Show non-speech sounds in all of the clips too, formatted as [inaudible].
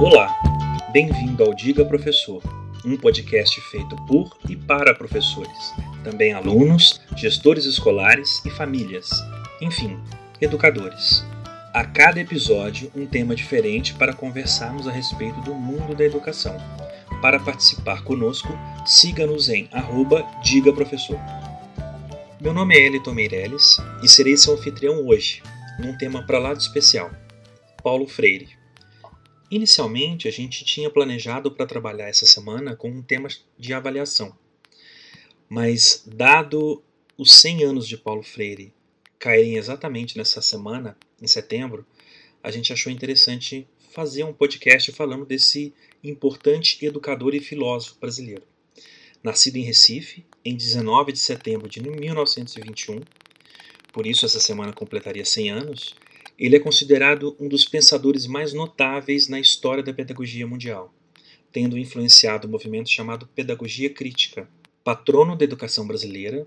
Olá, bem-vindo ao Diga Professor, um podcast feito por e para professores, também alunos, gestores escolares e famílias, enfim, educadores. A cada episódio, um tema diferente para conversarmos a respeito do mundo da educação. Para participar conosco, siga-nos em arroba Diga Professor. Meu nome é Eliton Meirelles e serei seu anfitrião hoje, num tema para lá de especial, Paulo Freire. Inicialmente, a gente tinha planejado para trabalhar essa semana com um tema de avaliação. Mas, dado os 100 anos de Paulo Freire caírem exatamente nessa semana, em setembro, a gente achou interessante fazer um podcast falando desse importante educador e filósofo brasileiro. Nascido em Recife, em 19 de setembro de 1921, por isso essa semana completaria 100 anos, ele é considerado um dos pensadores mais notáveis na história da pedagogia mundial, tendo influenciado o movimento chamado Pedagogia Crítica. Patrono da educação brasileira,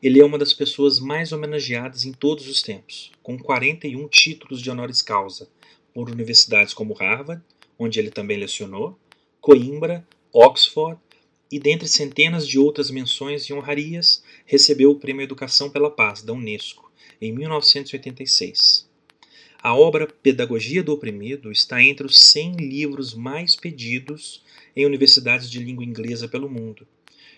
ele é uma das pessoas mais homenageadas em todos os tempos, com 41 títulos de honoris causa, por universidades como Harvard, onde ele também lecionou, Coimbra, Oxford e, dentre centenas de outras menções e honrarias, recebeu o Prêmio Educação pela Paz da Unesco em 1986. A obra Pedagogia do Oprimido está entre os 100 livros mais pedidos em universidades de língua inglesa pelo mundo,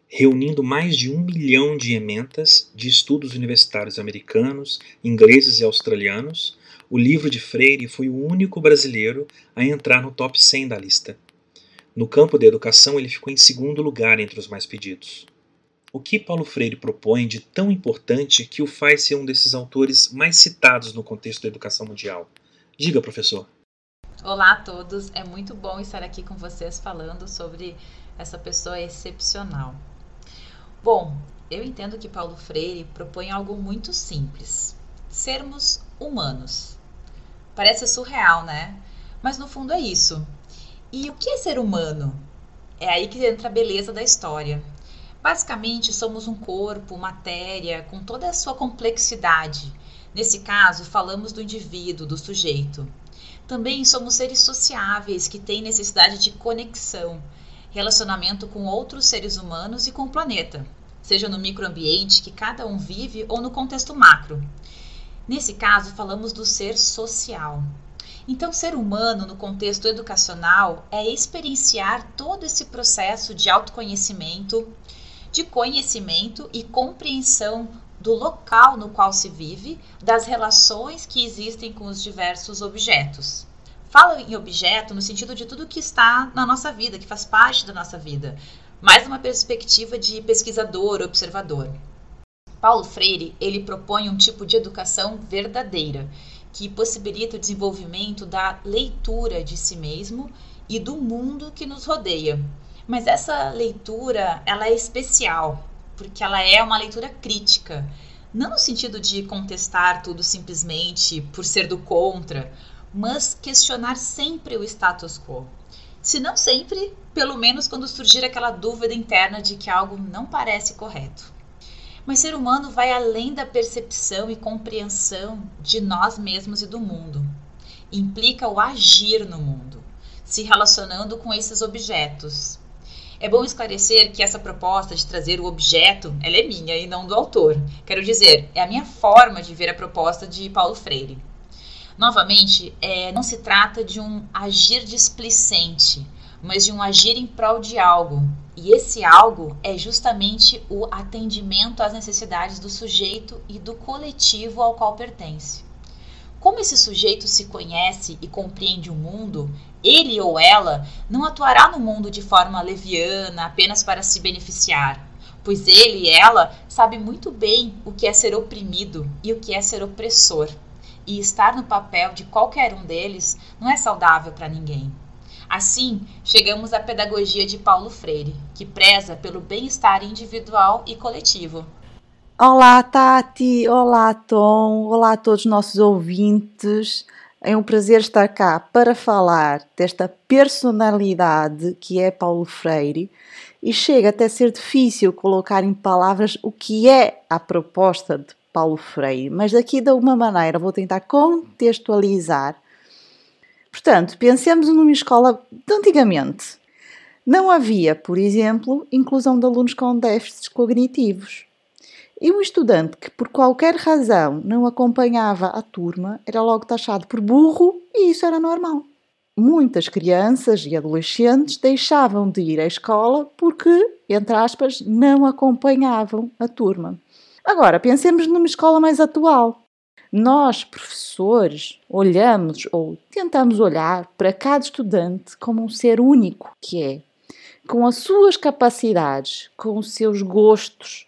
reunindo mais de um milhão de ementas de estudos universitários americanos, ingleses e australianos. O livro de Freire foi o único brasileiro a entrar no top 100 da lista. No campo da educação, ele ficou em segundo lugar entre os mais pedidos. O que Paulo Freire propõe de tão importante que o faz ser um desses autores mais citados no contexto da educação mundial? Diga, professor. Olá a todos, é muito bom estar aqui com vocês falando sobre essa pessoa excepcional. Bom, eu entendo que Paulo Freire propõe algo muito simples: sermos humanos. Parece surreal, né? Mas no fundo é isso. E o que é ser humano? É aí que entra a beleza da história. Basicamente, somos um corpo, matéria, com toda a sua complexidade. Nesse caso, falamos do indivíduo, do sujeito. Também somos seres sociáveis que têm necessidade de conexão, relacionamento com outros seres humanos e com o planeta, seja no microambiente que cada um vive ou no contexto macro. Nesse caso, falamos do ser social. Então, ser humano no contexto educacional é experienciar todo esse processo de autoconhecimento, de conhecimento e compreensão do local no qual se vive, das relações que existem com os diversos objetos. Falo em objeto no sentido de tudo que está na nossa vida, que faz parte da nossa vida, mais numa perspectiva de pesquisador, observador. Paulo Freire, ele propõe um tipo de educação verdadeira, que possibilita o desenvolvimento da leitura de si mesmo e do mundo que nos rodeia, mas essa leitura, ela é especial, porque ela é uma leitura crítica. Não no sentido de contestar tudo simplesmente por ser do contra, mas questionar sempre o status quo. Se não sempre, pelo menos quando surgir aquela dúvida interna de que algo não parece correto. Mas ser humano vai além da percepção e compreensão de nós mesmos e do mundo. Implica o agir no mundo, se relacionando com esses objetos, é bom esclarecer que essa proposta de trazer o objeto, ela é minha e não do autor. Quero dizer, é a minha forma de ver a proposta de Paulo Freire. Novamente, é, não se trata de um agir displicente, mas de um agir em prol de algo. E esse algo é justamente o atendimento às necessidades do sujeito e do coletivo ao qual pertence. Como esse sujeito se conhece e compreende o mundo, ele ou ela não atuará no mundo de forma leviana apenas para se beneficiar, pois ele e ela sabe muito bem o que é ser oprimido e o que é ser opressor. E estar no papel de qualquer um deles não é saudável para ninguém. Assim, chegamos à pedagogia de Paulo Freire, que preza pelo bem-estar individual e coletivo, Olá, Tati. Olá, Tom. Olá a todos os nossos ouvintes. É um prazer estar cá para falar desta personalidade que é Paulo Freire e chega até a ser difícil colocar em palavras o que é a proposta de Paulo Freire, mas daqui de alguma maneira vou tentar contextualizar Portanto, pensemos numa escola de antigamente. Não havia, por exemplo, inclusão de alunos com déficits cognitivos. E um estudante que, por qualquer razão, não acompanhava a turma era logo taxado por burro e isso era normal. Muitas crianças e adolescentes deixavam de ir à escola porque, entre aspas, não acompanhavam a turma. Agora, pensemos numa escola mais atual. Nós, professores, olhamos ou tentamos olhar para cada estudante como um ser único que é, com as suas capacidades, com os seus gostos,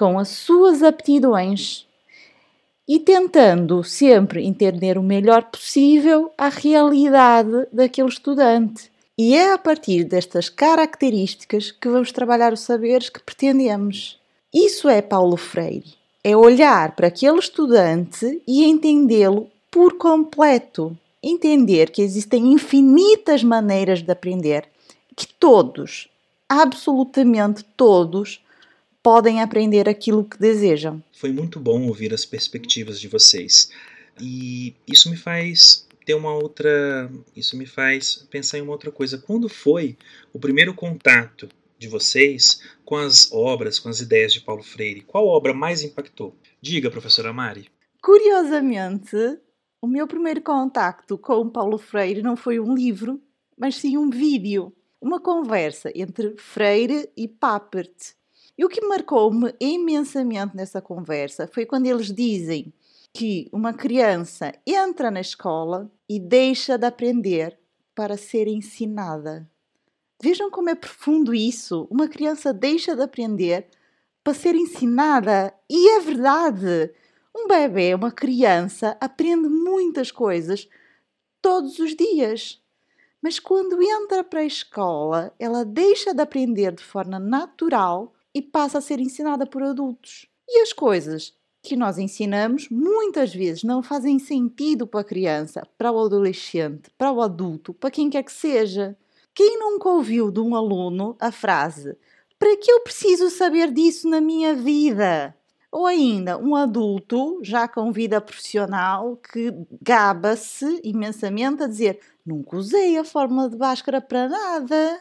com as suas aptidões e tentando sempre entender o melhor possível a realidade daquele estudante. E é a partir destas características que vamos trabalhar os saberes que pretendemos. Isso é Paulo Freire. É olhar para aquele estudante e entendê-lo por completo. Entender que existem infinitas maneiras de aprender, que todos, absolutamente todos, podem aprender aquilo que desejam. Foi muito bom ouvir as perspectivas de vocês. E isso me faz ter uma outra. Isso me faz pensar em uma outra coisa. Quando foi o primeiro contato de vocês com as obras, com as ideias de Paulo Freire? Qual obra mais impactou? Diga, professora Mari. Curiosamente, o meu primeiro contacto com Paulo Freire não foi um livro, mas sim um vídeo. Uma conversa entre Freire e Papert. E o que marcou-me imensamente nessa conversa foi quando eles dizem que uma criança entra na escola e deixa de aprender para ser ensinada. Vejam como é profundo isso. Uma criança deixa de aprender para ser ensinada. E é verdade. Um bebê, uma criança, aprende muitas coisas todos os dias. Mas quando entra para a escola, ela deixa de aprender de forma natural e passa a ser ensinada por adultos. E as coisas que nós ensinamos muitas vezes não fazem sentido para a criança, para o adolescente, para o adulto, para quem quer que seja. Quem nunca ouviu de um aluno a frase: Para que eu preciso saber disso na minha vida? Ou ainda, um adulto, já com vida profissional, que gaba-se imensamente a dizer: Nunca usei a fórmula de Bhaskara para nada.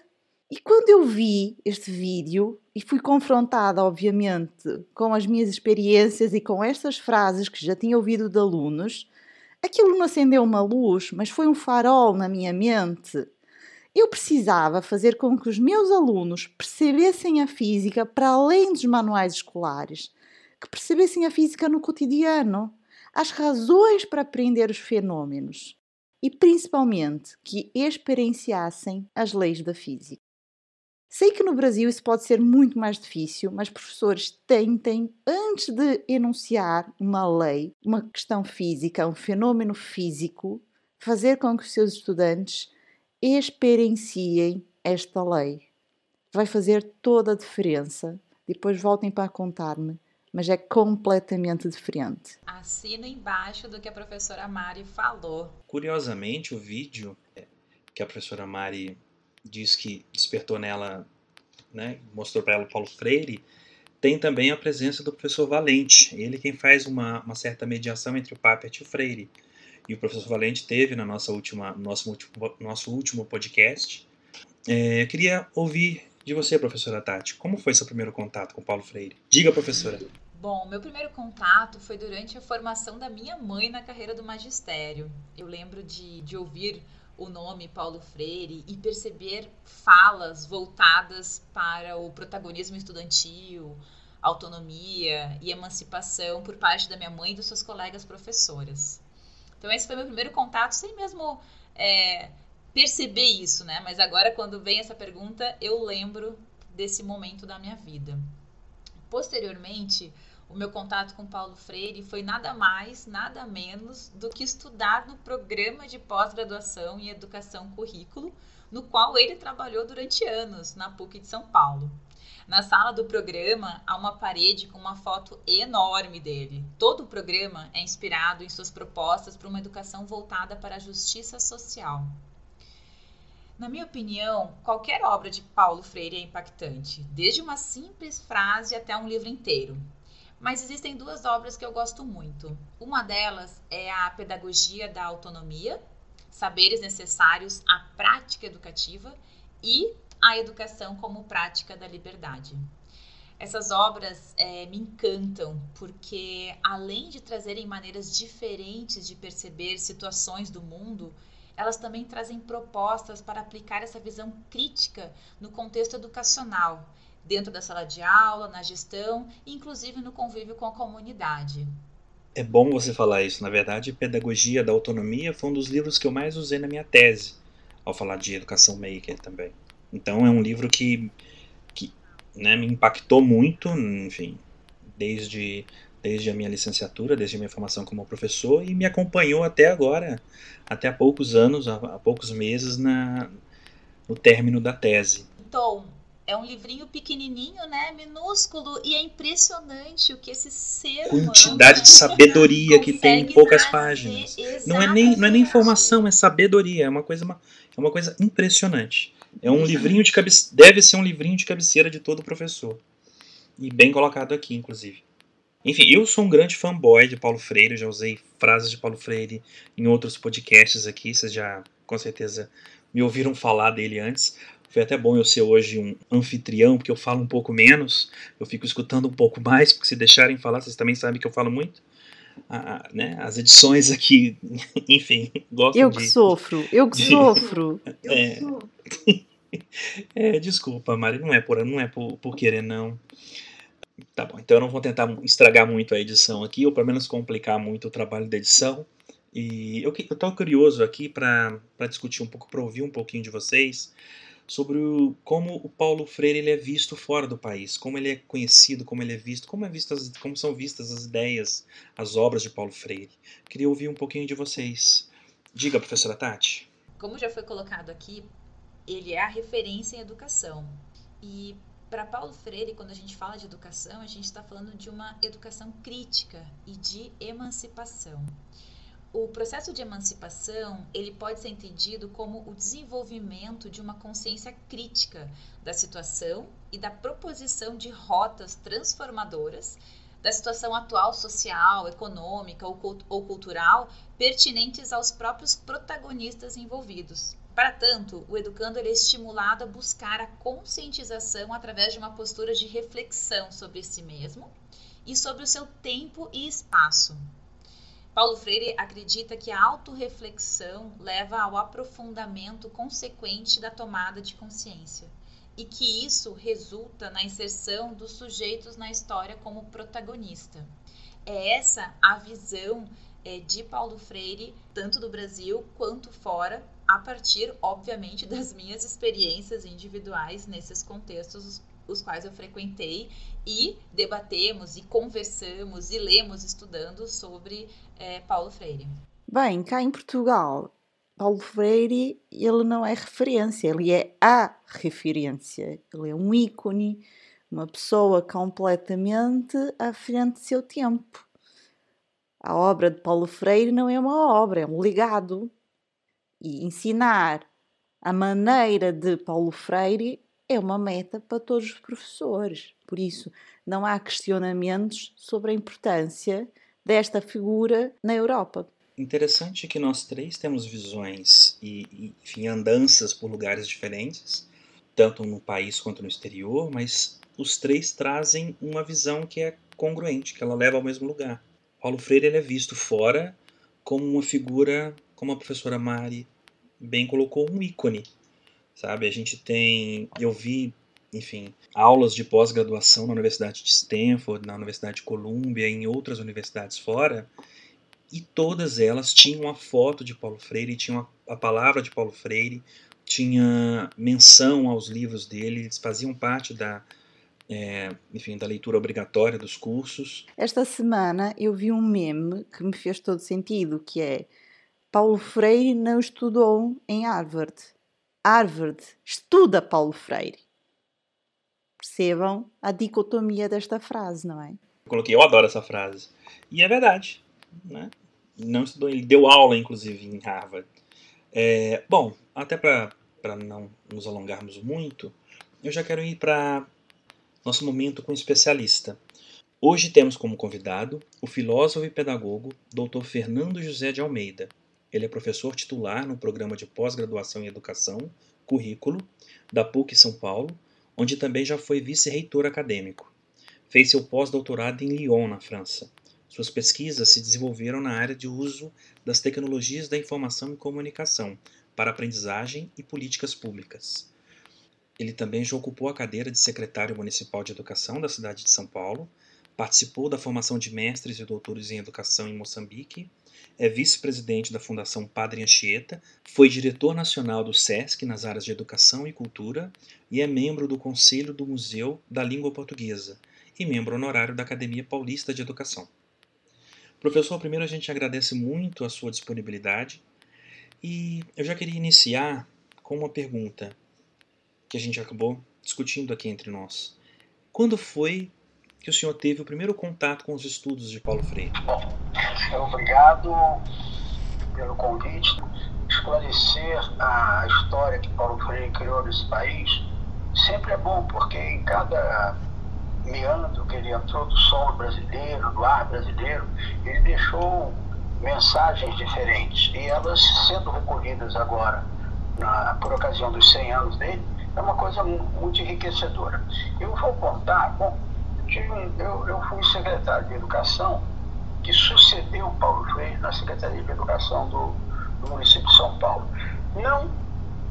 E quando eu vi este vídeo e fui confrontada, obviamente, com as minhas experiências e com estas frases que já tinha ouvido de alunos, aquilo não acendeu uma luz, mas foi um farol na minha mente. Eu precisava fazer com que os meus alunos percebessem a física para além dos manuais escolares, que percebessem a física no cotidiano, as razões para aprender os fenômenos e principalmente que experienciassem as leis da física. Sei que no Brasil isso pode ser muito mais difícil, mas professores tentem, antes de enunciar uma lei, uma questão física, um fenômeno físico, fazer com que os seus estudantes experienciem esta lei. Vai fazer toda a diferença. Depois voltem para contar-me, mas é completamente diferente. Assino embaixo do que a professora Mari falou. Curiosamente, o vídeo que a professora Mari diz que despertou nela, né, mostrou para ela o Paulo Freire, tem também a presença do professor Valente, ele quem faz uma, uma certa mediação entre o Papert e o Freire. E o professor Valente teve na nossa última, nosso, último, nosso último podcast. É, eu queria ouvir de você, professora Tati, como foi seu primeiro contato com Paulo Freire? Diga, professora. Bom, meu primeiro contato foi durante a formação da minha mãe na carreira do magistério. Eu lembro de, de ouvir o nome Paulo Freire e perceber falas voltadas para o protagonismo estudantil, autonomia e emancipação por parte da minha mãe e dos seus colegas professoras. Então esse foi meu primeiro contato, sem mesmo é, perceber isso, né? Mas agora quando vem essa pergunta, eu lembro desse momento da minha vida. Posteriormente, o meu contato com Paulo Freire foi nada mais, nada menos do que estudar no programa de pós-graduação em educação currículo, no qual ele trabalhou durante anos na PUC de São Paulo. Na sala do programa há uma parede com uma foto enorme dele. Todo o programa é inspirado em suas propostas para uma educação voltada para a justiça social. Na minha opinião, qualquer obra de Paulo Freire é impactante, desde uma simples frase até um livro inteiro. Mas existem duas obras que eu gosto muito. Uma delas é a Pedagogia da Autonomia, saberes necessários à prática educativa e a educação como prática da liberdade. Essas obras é, me encantam porque, além de trazerem maneiras diferentes de perceber situações do mundo, elas também trazem propostas para aplicar essa visão crítica no contexto educacional, dentro da sala de aula, na gestão inclusive no convívio com a comunidade. É bom você falar isso. Na verdade, Pedagogia da Autonomia foi um dos livros que eu mais usei na minha tese, ao falar de educação maker também. Então é um livro que, que né, me impactou muito, enfim, desde desde a minha licenciatura, desde a minha formação como professor e me acompanhou até agora, até há poucos anos, há, há poucos meses na, no término da tese. Então, é um livrinho pequenininho, né, minúsculo e é impressionante o que esse ser quantidade de sabedoria que tem em poucas páginas. Não é nem não é nem informação, é sabedoria, é uma coisa uma, é uma coisa impressionante. É um livrinho de cabeceira, deve ser um livrinho de cabeceira de todo professor. E bem colocado aqui, inclusive. Enfim, eu sou um grande fanboy de Paulo Freire, já usei frases de Paulo Freire em outros podcasts aqui, vocês já com certeza me ouviram falar dele antes. Foi até bom eu ser hoje um anfitrião, porque eu falo um pouco menos, eu fico escutando um pouco mais, porque se deixarem falar, vocês também sabem que eu falo muito. Ah, né, as edições aqui, [laughs] enfim, gosto eu de... Eu que sofro, eu que de, sofro. [laughs] É, [laughs] é, desculpa, Mari, não é por, não é por, por querer, não. Tá bom, então eu não vou tentar estragar muito a edição aqui, ou pelo menos complicar muito o trabalho da edição. E eu estou curioso aqui para discutir um pouco, para ouvir um pouquinho de vocês sobre o, como o Paulo Freire ele é visto fora do país, como ele é conhecido, como ele é visto, como, é visto as, como são vistas as ideias, as obras de Paulo Freire. Queria ouvir um pouquinho de vocês. Diga, professora Tati. Como já foi colocado aqui, ele é a referência em educação. E para Paulo Freire, quando a gente fala de educação, a gente está falando de uma educação crítica e de emancipação. O processo de emancipação ele pode ser entendido como o desenvolvimento de uma consciência crítica da situação e da proposição de rotas transformadoras da situação atual social, econômica ou cultural pertinentes aos próprios protagonistas envolvidos. Para tanto, o educando é estimulado a buscar a conscientização através de uma postura de reflexão sobre si mesmo e sobre o seu tempo e espaço. Paulo Freire acredita que a autorreflexão leva ao aprofundamento consequente da tomada de consciência e que isso resulta na inserção dos sujeitos na história como protagonista. É essa a visão é, de Paulo Freire, tanto do Brasil quanto fora, a partir, obviamente, [laughs] das minhas experiências individuais nesses contextos os quais eu frequentei e debatemos e conversamos e lemos estudando sobre é, Paulo Freire. Bem, cá em Portugal, Paulo Freire ele não é referência, ele é a referência, ele é um ícone, uma pessoa completamente à frente do seu tempo. A obra de Paulo Freire não é uma obra, é um legado e ensinar a maneira de Paulo Freire é uma meta para todos os professores. Por isso, não há questionamentos sobre a importância desta figura na Europa. Interessante que nós três temos visões e, enfim, andanças por lugares diferentes, tanto no país quanto no exterior, mas os três trazem uma visão que é congruente, que ela leva ao mesmo lugar. Paulo Freire ele é visto fora como uma figura como a professora Mari bem colocou, um ícone, sabe? A gente tem, eu vi, enfim, aulas de pós-graduação na Universidade de Stanford, na Universidade de Columbia, em outras universidades fora, e todas elas tinham a foto de Paulo Freire, tinham a, a palavra de Paulo Freire, tinha menção aos livros dele, eles faziam parte da, é, enfim, da leitura obrigatória dos cursos. Esta semana eu vi um meme que me fez todo sentido, que é Paulo Freire não estudou em Harvard. Harvard estuda Paulo Freire. Percebam a dicotomia desta frase, não é? Eu coloquei, eu adoro essa frase. E é verdade. Né? Não estudou, ele deu aula, inclusive, em Harvard. É, bom, até para não nos alongarmos muito, eu já quero ir para nosso momento com o especialista. Hoje temos como convidado o filósofo e pedagogo Dr. Fernando José de Almeida, Ele é professor titular no programa de pós-graduação em educação, currículo, da PUC São Paulo, onde também já foi vice-reitor acadêmico. Fez seu pós-doutorado em Lyon, na França. Suas pesquisas se desenvolveram na área de uso das tecnologias da informação e comunicação para aprendizagem e políticas públicas. Ele também já ocupou a cadeira de secretário municipal de educação da cidade de São Paulo, participou da formação de mestres e doutores em educação em Moçambique, é vice-presidente da Fundação Padre Anchieta, foi diretor nacional do SESC nas áreas de educação e cultura e é membro do Conselho do Museu da Língua Portuguesa e membro honorário da Academia Paulista de Educação. Professor, primeiro a gente agradece muito a sua disponibilidade e eu já queria iniciar com uma pergunta que a gente acabou discutindo aqui entre nós. Quando foi que o senhor teve o primeiro contato com os estudos de Paulo Freire? Obrigado pelo convite. Esclarecer a história que Paulo Freire criou nesse país sempre é bom, porque em cada meandro que ele entrou do solo brasileiro, do ar brasileiro, ele deixou mensagens diferentes. E elas sendo recolhidas agora, na, por ocasião dos 100 anos dele, é uma coisa muito enriquecedora. Eu vou contar, bom, eu, eu fui secretário de Educação que sucedeu Paulo Freire na Secretaria de Educação do, do município de São Paulo. Não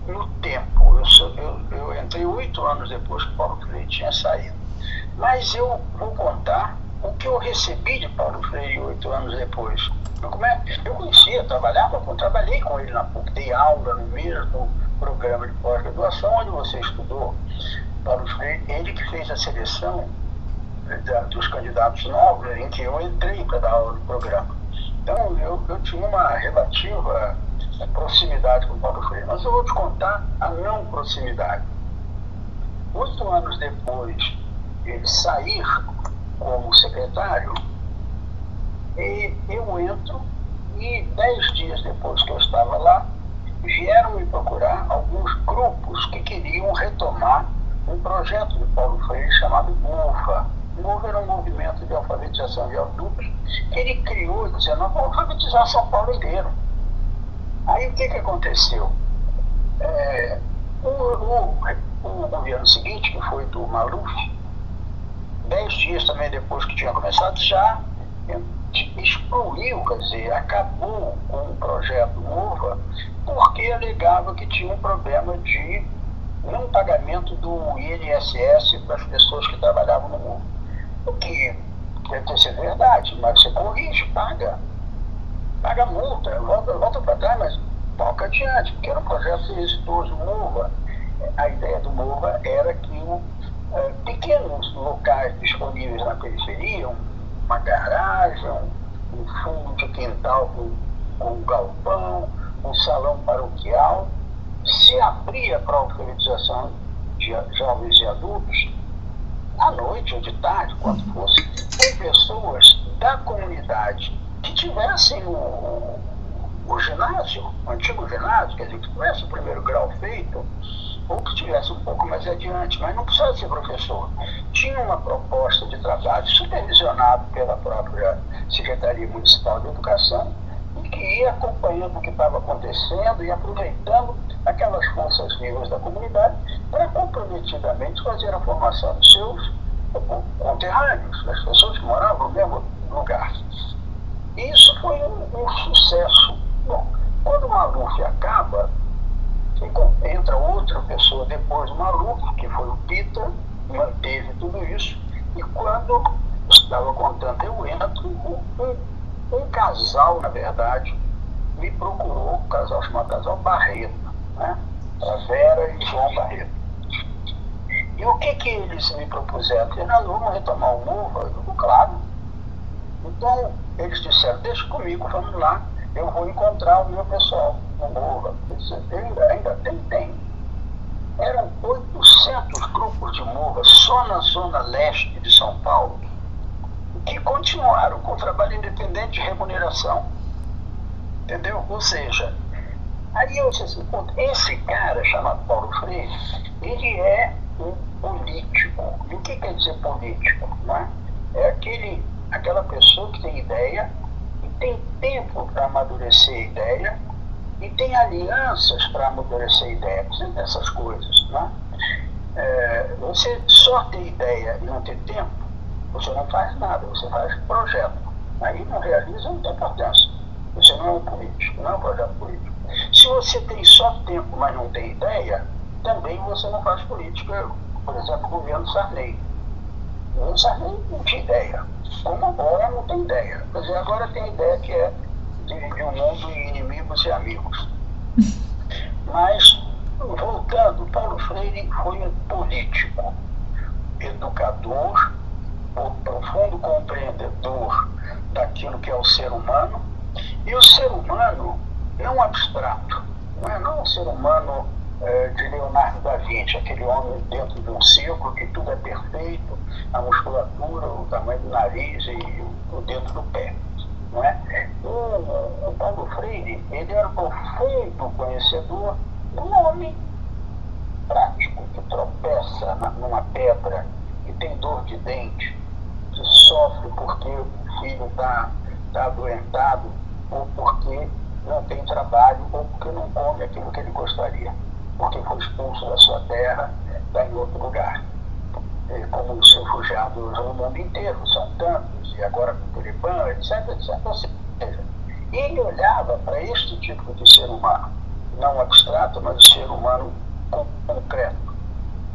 no tempo, eu, sou, eu, eu entrei oito anos depois que Paulo Freire tinha saído. Mas eu vou contar o que eu recebi de Paulo Freire oito anos depois. Como é? Eu conhecia, trabalhava, trabalhei com ele na PUC, dei aula no mesmo programa de pós-graduação onde você estudou. Paulo Freire, ele que fez a seleção dos candidatos novos em que eu entrei para dar aula no programa. Então eu, eu tinha uma relativa proximidade com o Paulo Freire. Mas eu vou te contar a não proximidade. Oito anos depois de ele sair como secretário, e eu entro e dez dias depois que eu estava lá, vieram me procurar alguns grupos que queriam retomar um projeto de Paulo Freire chamado MOVA. Era um movimento de alfabetização de adultos que ele criou dizendo, vamos alfabetizar São Paulo inteiro. Aí o que, que aconteceu? É, o, o, o governo seguinte, que foi do Maluf, dez dias também depois que tinha começado, já excluiu, quer dizer, acabou com o projeto MOVA, porque alegava que tinha um problema de não pagamento do INSS para as pessoas que trabalhavam no MOVA. O que deve ter sido verdade, mas você corrige, paga. Paga multa, volta, volta para trás, mas toca adiante, porque era um projeto exitoso. MOVA, a ideia do MOVA era que o, é, pequenos locais disponíveis na periferia, uma garagem, um fundo de quintal com, com galpão, um salão paroquial, se abria para a alfabetização de jovens e adultos, à noite ou de tarde, quando fosse, com pessoas da comunidade que tivessem o, o ginásio, o antigo ginásio, quer dizer, que tivesse o primeiro grau feito, ou que estivesse um pouco mais adiante, mas não precisava ser professor. Tinha uma proposta de trabalho supervisionado pela própria Secretaria Municipal de Educação e que ia acompanhando o que estava acontecendo e aproveitando aquelas forças vivas da comunidade para comprometidamente fazer a formação dos seus conterrâneos, das pessoas que moravam no mesmo lugar. Isso foi um, um sucesso. Bom, quando o Maluf acaba, entra outra pessoa depois do Maluf, que foi o Pita, manteve tudo isso, e quando estava contando, eu entro, um, um, um casal, na verdade, me procurou, um casal chamado Casal Barreto, né? A Vera e João Barreto. E o que que eles me propuseram? Fernando, vamos retomar o morro? Eu digo, claro. Então, eles disseram, deixa comigo, vamos lá, eu vou encontrar o meu pessoal no morro. Ainda, ainda tem, tem. Eram 800 grupos de morro só na zona leste de São Paulo, que continuaram com trabalho independente de remuneração. Entendeu? Ou seja, aí eu disse assim, esse cara chamado Paulo Freire, ele é um político. E o que quer dizer político? Não é? aquele, aquela pessoa que tem ideia e tem tempo para amadurecer a ideia e tem alianças para amadurecer a ideia. Você tem essas coisas, né? É, você só ter ideia e não ter tempo, você não faz nada, você faz projeto. Aí não realiza, não tem importância. Você não é um político, não é um projeto político. Se você tem só tempo, mas não tem ideia, também você não faz política, por exemplo, o governo Sarney. O governo Sarney não tinha ideia. Como agora não tem ideia. Quer dizer, agora tem ideia que é dividir o mundo em inimigos e amigos. [laughs] Mas, voltando, Paulo Freire foi um político, educador, profundo compreendedor daquilo que é o ser humano, e o ser humano não abstrato, não é não um ser humano é, de Leonardo da Vinci, aquele homem dentro de um círculo que tudo é perfeito, a musculatura, o tamanho do nariz e o dedo do pé. Não é? O, o Paulo Freire, ele era um profundo conhecedor do homem prático, que tropeça numa pedra, que tem dor de dente, que sofre porque o filho está tá adoentado ou porque não tem trabalho ou porque não come aquilo que ele gostaria, porque foi expulso da sua terra, está em outro lugar. E como os refugiados no mundo inteiro, são tantos, e agora com Talibã, etc, etc. Ou seja, ele olhava para este tipo de ser humano, não abstrato, mas ser humano concreto,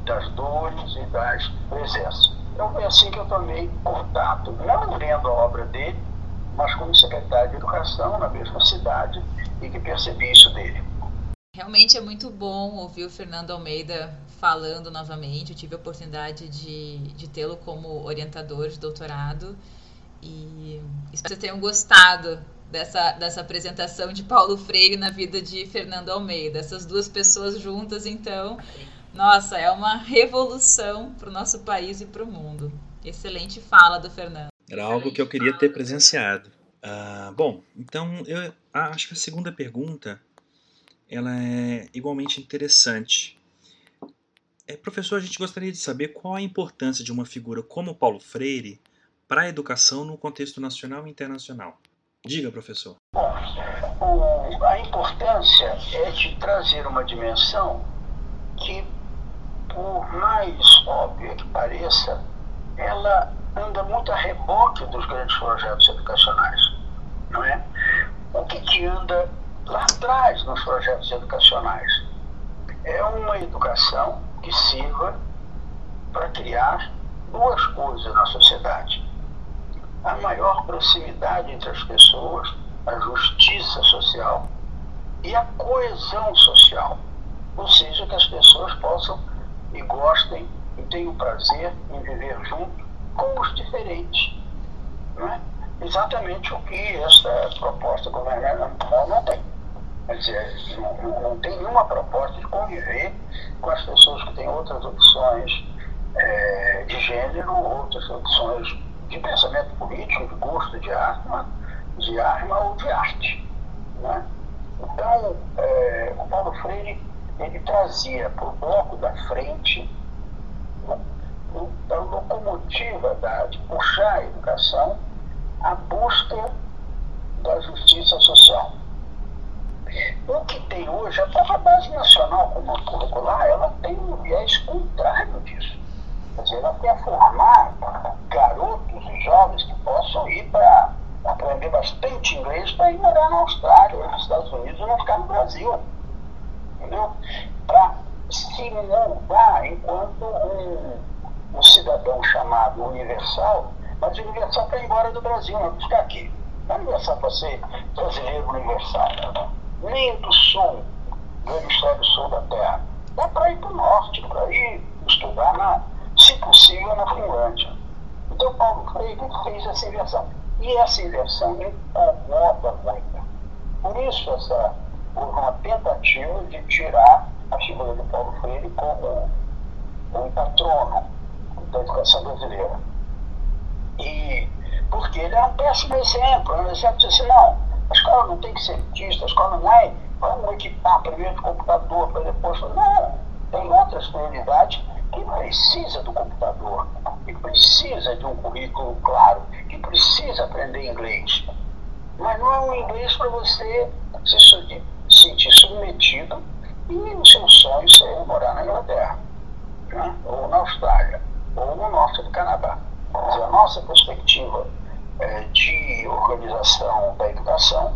das dores e das presenças. Então foi assim que eu tomei contato, não lendo a obra dele, mas como secretário de Educação na mesma cidade e que percebi isso dele. Realmente é muito bom ouvir o Fernando Almeida falando novamente. Eu tive a oportunidade de, de tê-lo como orientador de doutorado e espero que vocês tenham gostado dessa, dessa apresentação de Paulo Freire na vida de Fernando Almeida. Essas duas pessoas juntas, então, nossa, é uma revolução para o nosso país e para o mundo. Excelente fala do Fernando. Era algo que eu queria ter presenciado. Uh, bom, então eu acho que a segunda pergunta ela é igualmente interessante. É, professor, a gente gostaria de saber qual a importância de uma figura como Paulo Freire para a educação no contexto nacional e internacional. Diga, professor. Bom, a importância é de trazer uma dimensão que, por mais óbvia que pareça, ela anda muito a reboque dos grandes projetos educacionais, não é? O que, que anda lá atrás nos projetos educacionais? É uma educação que sirva para criar duas coisas na sociedade. A maior proximidade entre as pessoas, a justiça social e a coesão social. Ou seja, que as pessoas possam e gostem e tenham prazer em viver junto com os diferentes. Não é? Exatamente o que essa proposta governamental não tem. Quer dizer, não, não tem nenhuma proposta de conviver com as pessoas que têm outras opções é, de gênero, outras opções de pensamento político, de gosto de arma, de arma ou de arte. Né? Então, é, o Paulo Freire ele trazia para o bloco da frente da da, de puxar a educação a busca da justiça social. O que tem hoje, a própria base nacional como curricular, ela tem um viés contrário disso. Quer dizer, ela quer formar garotos e jovens que possam ir para aprender bastante inglês para ir morar na Austrália, nos Estados Unidos e não ficar no Brasil. Entendeu? Para se moldar enquanto um Universal, mas o Universal está embora do Brasil, não ficar aqui. Não é Universal para ser brasileiro universal. Nem do sul, do hemisfério sul da Terra. Dá para ir para o norte, para ir estudar, na, se possível, na Finlândia. Então, Paulo Freire fez essa inversão. E essa inversão incomoda muito. Por isso, essa, uma tentativa de tirar a figura de Paulo Freire como um patrono da educação brasileira. E porque ele é um péssimo exemplo, um exemplo de assim, não, a escola não tem que ser elitista, a escola não é, vamos equipar primeiro o computador para depois. Não, tem outras prioridades que precisa do computador, que precisa de um currículo claro, que precisa aprender inglês. mas não é um inglês para você se sentir submetido e o seu sonho ser morar na Inglaterra, né? ou na Austrália, ou no norte do Canadá. Dizer, a nossa perspectiva é, de organização da educação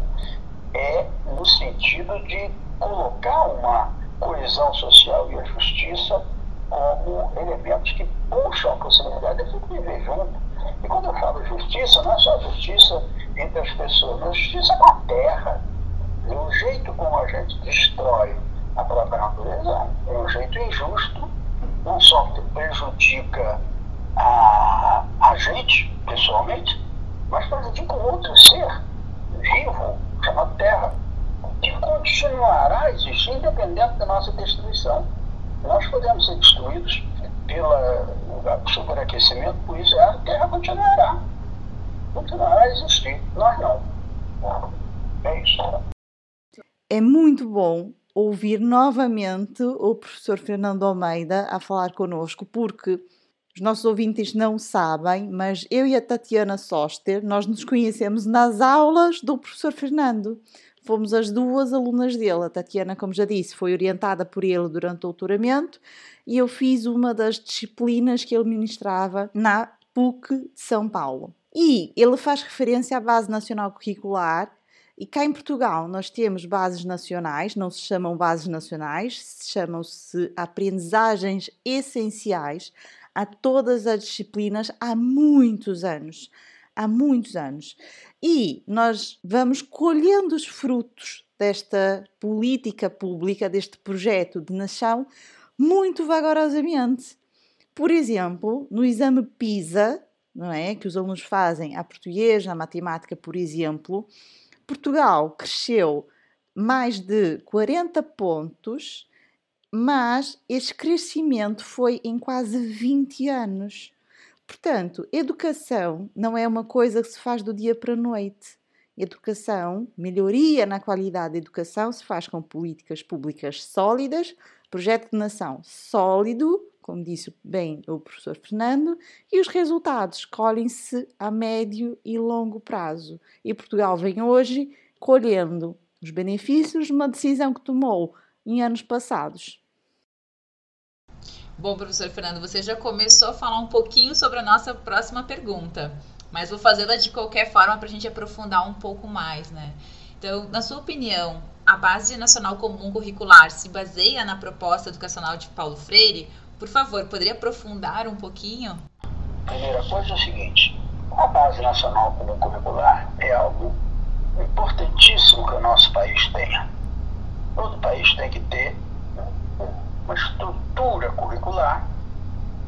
é no sentido de colocar uma coesão social e a justiça como elementos que puxam a possibilidade de viver junto. E quando eu falo justiça, não é só justiça entre as pessoas, mas justiça com a terra. O jeito como a gente destrói a própria natureza é um jeito injusto, não só prejudica a, a gente pessoalmente, mas prejudica outro ser vivo chamado Terra, que continuará a existir independente da nossa destruição. Nós podemos ser destruídos pelo superaquecimento, por isso a Terra continuará. Continuará a existir. Nós não. É isso. É muito bom ouvir novamente o professor Fernando Almeida a falar connosco, porque os nossos ouvintes não sabem, mas eu e a Tatiana Soster, nós nos conhecemos nas aulas do professor Fernando. Fomos as duas alunas dele. A Tatiana, como já disse, foi orientada por ele durante o doutoramento e eu fiz uma das disciplinas que ele ministrava na PUC de São Paulo. E ele faz referência à Base Nacional Curricular e cá em Portugal nós temos bases nacionais, não se chamam bases nacionais, chamam-se aprendizagens essenciais a todas as disciplinas há muitos anos. Há muitos anos. E nós vamos colhendo os frutos desta política pública, deste projeto de nação, muito vagarosamente. Por exemplo, no exame PISA, não é, que os alunos fazem a português, a matemática, por exemplo, Portugal cresceu mais de 40 pontos, mas este crescimento foi em quase 20 anos. Portanto, educação não é uma coisa que se faz do dia para a noite. Educação, melhoria na qualidade da educação se faz com políticas públicas sólidas, projeto de nação sólido, como disse bem o professor Fernando, e os resultados colhem-se a médio e longo prazo. E Portugal vem hoje colhendo os benefícios de uma decisão que tomou em anos passados. Bom, professor Fernando, você já começou a falar um pouquinho sobre a nossa próxima pergunta, mas vou fazê-la de qualquer forma para a gente aprofundar um pouco mais, né? Então, na sua opinião, a Base Nacional Comum Curricular se baseia na proposta educacional de Paulo Freire? Por favor, poderia aprofundar um pouquinho? Primeira coisa é o seguinte: a Base Nacional Comum Curricular é algo importantíssimo que o nosso país tenha. Todo país tem que ter uma estrutura curricular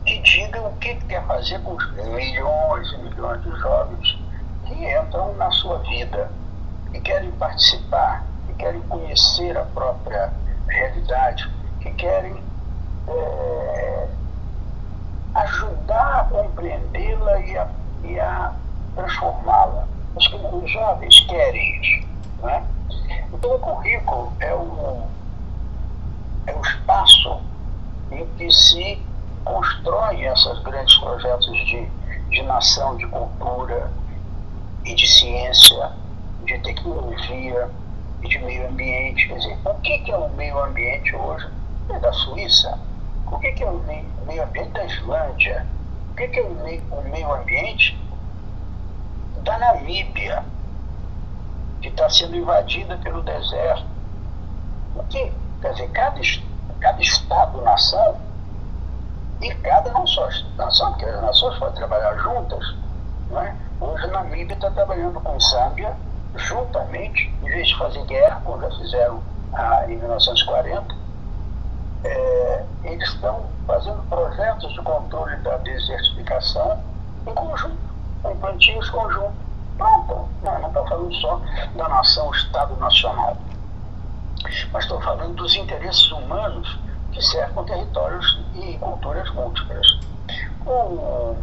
que diga o que quer fazer com os milhões e milhões de jovens que entram na sua vida, que querem participar, que querem conhecer a própria realidade, que querem é, ajudar a compreendê-la e a, e a transformá-la. Acho que os jovens querem isso. Né? Então, o currículo é um é o espaço em que se constroem esses grandes projetos de, de nação, de cultura e de ciência, de tecnologia e de meio ambiente. Quer dizer, o que é o meio ambiente hoje? É da Suíça. O que, é o meio, ambiente da Islândia? O que, é o meio, ambiente da Namíbia, que está sendo invadida pelo deserto? O que Quer dizer, cada, cada Estado-nação e cada só nação, porque as nações podem trabalhar juntas. Não é? Hoje a Namíbia está trabalhando com Zâmbia juntamente, em vez de fazer guerra, como já fizeram ah, em 1940, é, eles estão fazendo projetos de controle da desertificação em conjunto, com plantios conjuntos. Pronto, não, está falando só da nação Estado Nacional mas estou falando dos interesses humanos que cercam territórios e culturas múltiplas. O,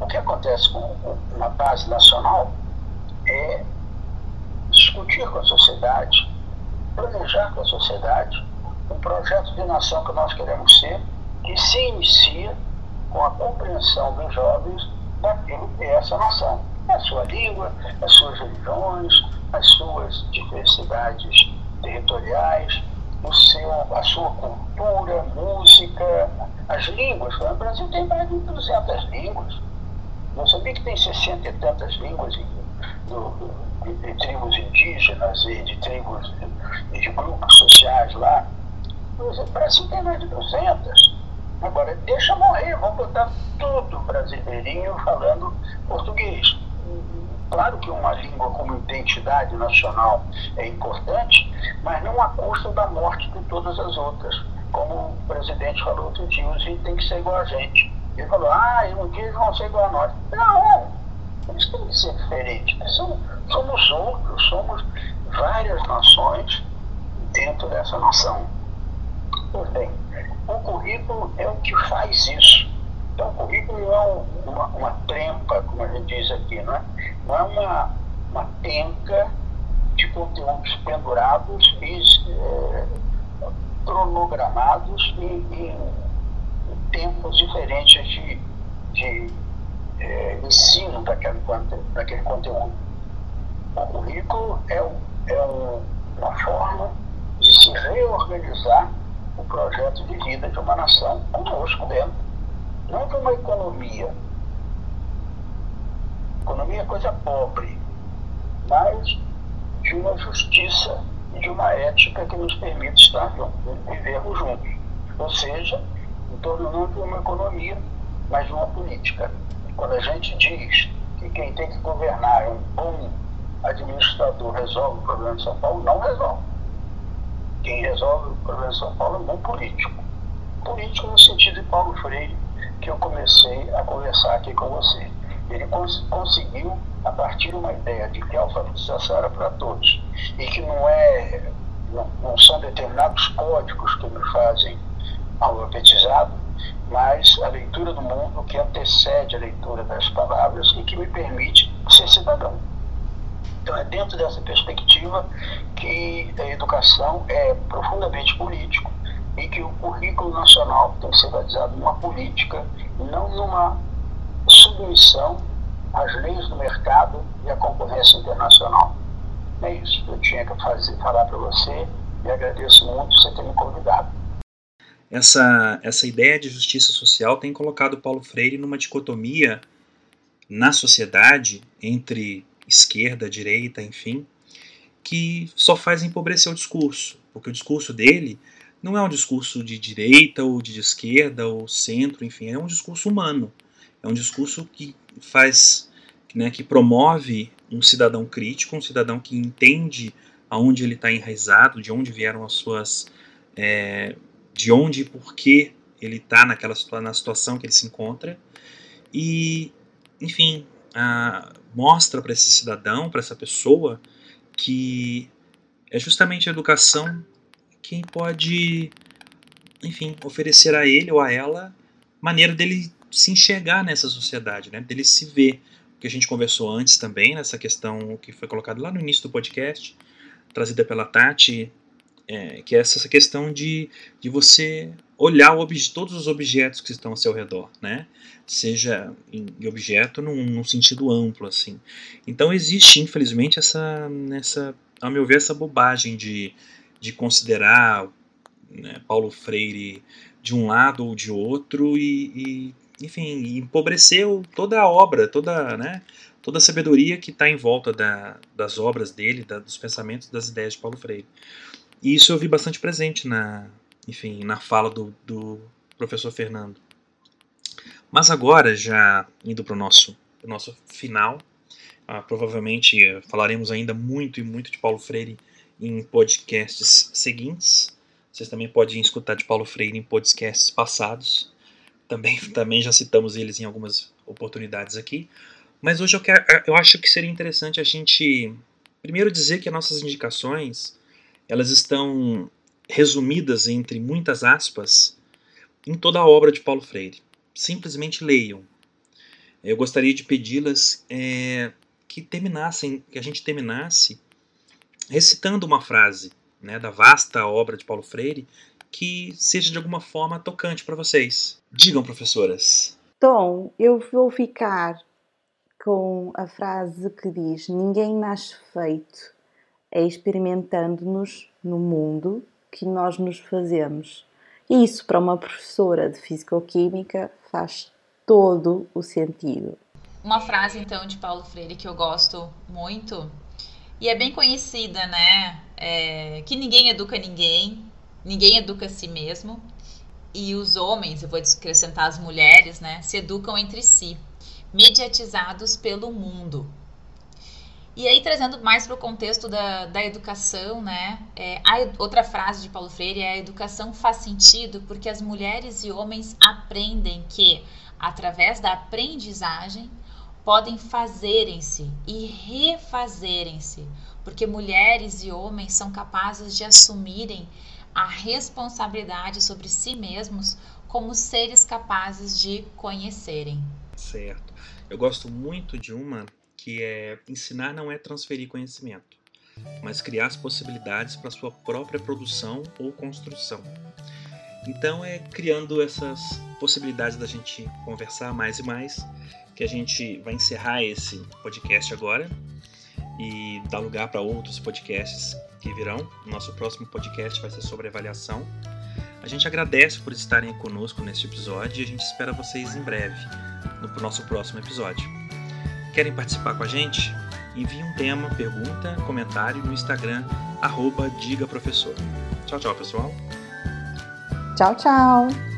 o que acontece com uma base nacional é discutir com a sociedade, planejar com a sociedade um projeto de nação que nós queremos ser, que se inicia com a compreensão dos jovens daquilo que é essa nação. a sua língua, as suas religiões, as suas diversidades territoriais, o seu, a sua cultura, música, as línguas. O Brasil tem mais de 200 línguas. Não sabia que tem 60 e tantas línguas de, de, de tribos indígenas e de tribos e de, grupos sociais lá. Brasil tem mais de 200. Agora, deixa morrer, vamos botar tudo brasileirinho falando português. Claro que uma língua como identidade nacional é importante, mas não a custa da morte de todas as outras. Como o presidente falou outro dia, os tem que ser igual a gente. Ele falou, ah, um dia eles vão ser igual a nós. Não, eles têm que ser diferentes. Somos outros, somos várias nações dentro dessa nação. Pois bem, o currículo é o que faz isso. Então, o currículo não é uma, uma trempa, como a gente diz aqui, não é, não é uma, uma penca de conteúdos pendurados e é, cronogramados em, em, tempos diferentes de, de é, ensino daquele, daquele conteúdo. O currículo é, é um, uma forma de se reorganizar o projeto de vida de uma nação conosco dentro, não de uma economia. Economia é coisa pobre, mas de uma justiça e de uma ética que nos permite estar juntos, vivermos juntos. Ou seja, em torno não de uma economia, mas de uma política. Quando a gente diz que quem tem que governar é um bom administrador resolve o problema de São Paulo, não resolve quem resolve o problema de São Paulo é um bom político. Político no sentido de Paulo Freire, que eu comecei a conversar aqui com você. Ele cons conseguiu, a partir de uma ideia de que a alfabetização era para todos e que não é não, não são determinados códigos que me fazem alfabetizado, mas a leitura do mundo que antecede a leitura das palavras e que me permite ser cidadão. Então, é dentro dessa perspectiva que a educação é profundamente político e que o currículo nacional tem que ser baseado numa política, não numa submissão às leis do mercado e à concorrência internacional. É isso que eu tinha que fazer, falar para você e agradeço muito você ter me convidado. Essa, essa ideia de justiça social tem colocado Paulo Freire numa dicotomia na sociedade entre esquerda, direita, enfim, que só faz empobrecer o discurso, porque o discurso dele não é um discurso de direita ou de esquerda ou centro, enfim, é um discurso humano, é um discurso que faz, né, que promove um cidadão crítico, um cidadão que entende aonde ele está enraizado, de onde vieram as suas, é, de onde e por que ele está naquela na situação que ele se encontra. E, enfim, mostra para esse cidadão, para essa pessoa, que é justamente a educação quem pode, enfim, oferecer a ele ou a ela maneira dele se enxergar nessa sociedade, né? dele se ver. O que a gente conversou antes também, nessa questão que foi colocada lá no início do podcast, trazida pela Tati, é, que é essa questão de, de você olhar todos os objetos que estão ao seu redor, né? Seja em, em objeto num, num, sentido amplo, assim. Então existe, infelizmente, essa, nessa, a meu ver, essa bobagem de, de considerar né, Paulo Freire de um lado ou de outro e, e enfim, empobreceu toda a obra, toda, né, toda a sabedoria que está em volta da, das obras dele, da, dos pensamentos, das ideias de Paulo Freire. E isso eu vi bastante presente na, enfim, na fala do, do professor Fernando. Mas agora, já indo para o nosso, nosso final, ah, provavelmente falaremos ainda muito e muito de Paulo Freire em podcasts seguintes. Vocês também podem escutar de Paulo Freire em podcasts passados. Também, [laughs] também já citamos eles em algumas oportunidades aqui. Mas hoje eu, quero, eu acho que seria interessante a gente primeiro dizer que as nossas indicações elas estão resumidas entre muitas aspas em toda a obra de Paulo Freire. Simplesmente leiam. Eu gostaria de pedi-las é, que terminassem, que a gente terminasse recitando uma frase né, da vasta obra de Paulo Freire que seja de alguma forma tocante para vocês. Digam, professoras. Tom, eu vou ficar com a frase que diz: Ninguém nasce feito, é experimentando-nos no mundo que nós nos fazemos. E isso, para uma professora de Fisicoquímica, faz todo o sentido. Uma frase, então, de Paulo Freire que eu gosto muito e é bem conhecida, né? É, que ninguém educa ninguém, ninguém educa si mesmo. E os homens, eu vou acrescentar as mulheres, né? Se educam entre si, mediatizados pelo mundo. E aí, trazendo mais para o contexto da, da educação, né? É, a, outra frase de Paulo Freire é: a educação faz sentido porque as mulheres e homens aprendem que, através da aprendizagem, podem fazerem-se e refazerem-se, porque mulheres e homens são capazes de assumirem a responsabilidade sobre si mesmos como seres capazes de conhecerem. Certo. Eu gosto muito de uma que é ensinar não é transferir conhecimento, mas criar as possibilidades para sua própria produção ou construção. Então é criando essas possibilidades da gente conversar mais e mais que a gente vai encerrar esse podcast agora e dar lugar para outros podcasts que virão. Nosso próximo podcast vai ser sobre avaliação. A gente agradece por estarem conosco neste episódio e a gente espera vocês em breve no nosso próximo episódio. Querem participar com a gente? Envie um tema, pergunta, comentário no Instagram, arroba Diga Professor. Tchau, tchau, pessoal. Tchau, tchau.